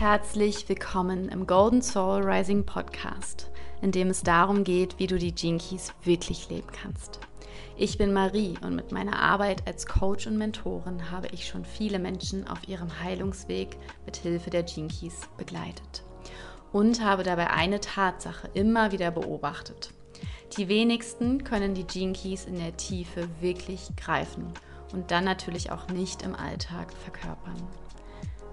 Herzlich willkommen im Golden Soul Rising Podcast, in dem es darum geht, wie du die Gene Keys wirklich leben kannst. Ich bin Marie und mit meiner Arbeit als Coach und Mentorin habe ich schon viele Menschen auf ihrem Heilungsweg mit Hilfe der Gene Keys begleitet und habe dabei eine Tatsache immer wieder beobachtet. Die wenigsten können die Gene Keys in der Tiefe wirklich greifen und dann natürlich auch nicht im Alltag verkörpern.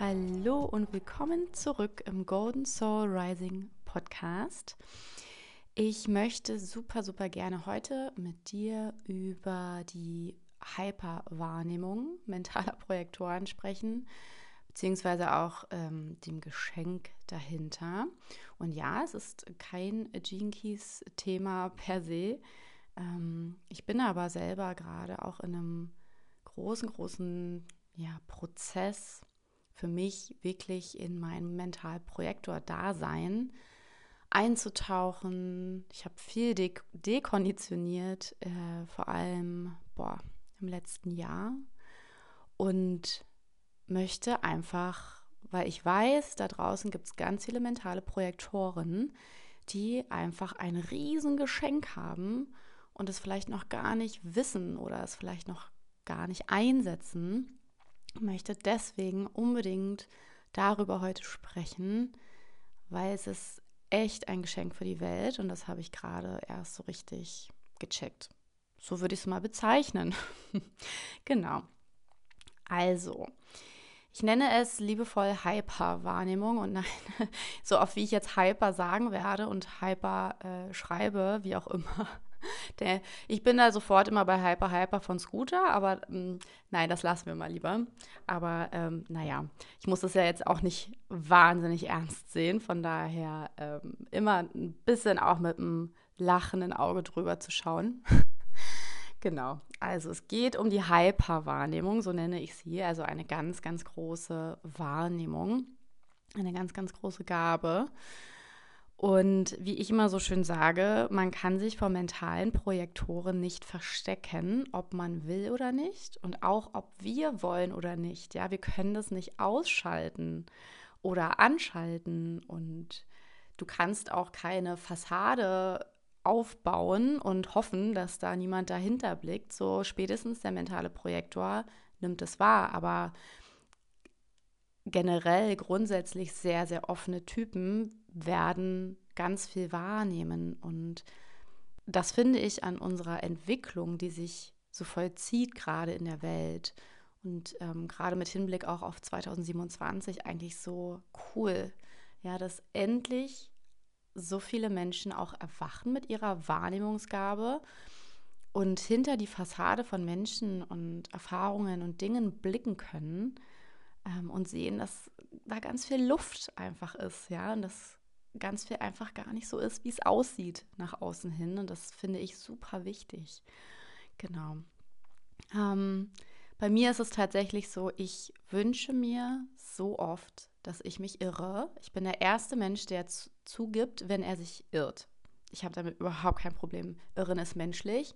Hallo und willkommen zurück im Golden Soul Rising Podcast. Ich möchte super, super gerne heute mit dir über die Hyperwahrnehmung mentaler Projektoren sprechen, beziehungsweise auch ähm, dem Geschenk dahinter. Und ja, es ist kein Gene Keys Thema per se. Ähm, ich bin aber selber gerade auch in einem großen, großen ja, Prozess für mich wirklich in mein Mentalprojektor-Dasein einzutauchen. Ich habe viel de dekonditioniert, äh, vor allem boah, im letzten Jahr und möchte einfach, weil ich weiß, da draußen gibt es ganz viele mentale Projektoren, die einfach ein Riesengeschenk haben und es vielleicht noch gar nicht wissen oder es vielleicht noch gar nicht einsetzen möchte deswegen unbedingt darüber heute sprechen, weil es ist echt ein Geschenk für die Welt und das habe ich gerade erst so richtig gecheckt. So würde ich es mal bezeichnen. genau. Also, ich nenne es liebevoll Hyper-Wahrnehmung und nein, so oft wie ich jetzt Hyper sagen werde und Hyper äh, schreibe, wie auch immer, der, ich bin da sofort immer bei Hyper Hyper von Scooter, aber ähm, nein, das lassen wir mal lieber. Aber ähm, naja, ich muss das ja jetzt auch nicht wahnsinnig ernst sehen. Von daher ähm, immer ein bisschen auch mit einem lachenden Auge drüber zu schauen. genau, also es geht um die Hyper-Wahrnehmung, so nenne ich sie. Also eine ganz, ganz große Wahrnehmung, eine ganz, ganz große Gabe. Und wie ich immer so schön sage, man kann sich vor mentalen Projektoren nicht verstecken, ob man will oder nicht und auch ob wir wollen oder nicht. Ja, wir können das nicht ausschalten oder anschalten und du kannst auch keine Fassade aufbauen und hoffen, dass da niemand dahinter blickt. So spätestens der mentale Projektor nimmt es wahr, aber generell grundsätzlich sehr, sehr offene Typen werden ganz viel wahrnehmen. Und das finde ich an unserer Entwicklung, die sich so vollzieht gerade in der Welt und ähm, gerade mit Hinblick auch auf 2027 eigentlich so cool. Ja, dass endlich so viele Menschen auch erwachen mit ihrer Wahrnehmungsgabe und hinter die Fassade von Menschen und Erfahrungen und Dingen blicken können ähm, und sehen, dass da ganz viel Luft einfach ist, ja, und dass ganz viel einfach gar nicht so ist, wie es aussieht nach außen hin. Und das finde ich super wichtig. Genau. Ähm, bei mir ist es tatsächlich so, ich wünsche mir so oft, dass ich mich irre. Ich bin der erste Mensch, der zugibt, wenn er sich irrt. Ich habe damit überhaupt kein Problem. Irren ist menschlich.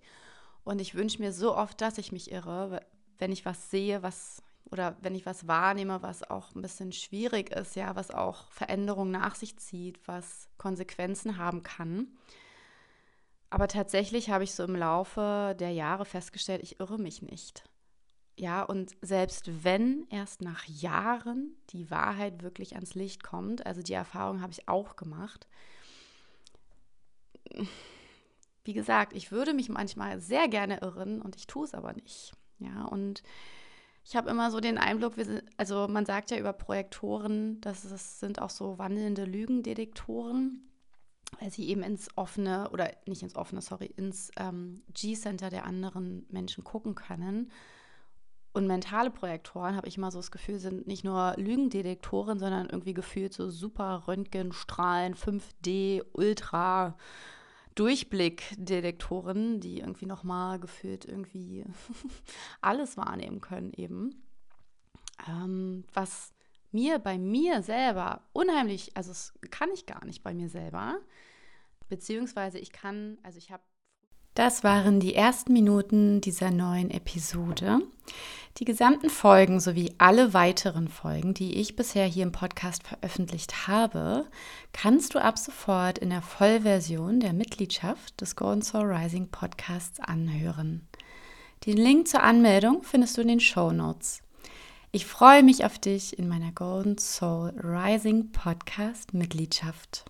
Und ich wünsche mir so oft, dass ich mich irre, wenn ich was sehe, was oder wenn ich was wahrnehme, was auch ein bisschen schwierig ist, ja, was auch Veränderungen nach sich zieht, was Konsequenzen haben kann. Aber tatsächlich habe ich so im Laufe der Jahre festgestellt, ich irre mich nicht. Ja, und selbst wenn erst nach Jahren die Wahrheit wirklich ans Licht kommt, also die Erfahrung habe ich auch gemacht. Wie gesagt, ich würde mich manchmal sehr gerne irren und ich tue es aber nicht. Ja, und ich habe immer so den Eindruck, sind, also man sagt ja über Projektoren, dass es sind auch so wandelnde Lügendetektoren, weil sie eben ins offene oder nicht ins offene, sorry, ins ähm, G-Center der anderen Menschen gucken können und mentale Projektoren, habe ich immer so das Gefühl, sind nicht nur Lügendetektoren, sondern irgendwie gefühlt so super Röntgenstrahlen, 5D, Ultra. Durchblickdetektoren, die irgendwie nochmal gefühlt irgendwie alles wahrnehmen können eben. Ähm, was mir bei mir selber unheimlich, also das kann ich gar nicht bei mir selber, beziehungsweise ich kann, also ich habe das waren die ersten Minuten dieser neuen Episode. Die gesamten Folgen sowie alle weiteren Folgen, die ich bisher hier im Podcast veröffentlicht habe, kannst du ab sofort in der Vollversion der Mitgliedschaft des Golden Soul Rising Podcasts anhören. Den Link zur Anmeldung findest du in den Show Notes. Ich freue mich auf dich in meiner Golden Soul Rising Podcast Mitgliedschaft.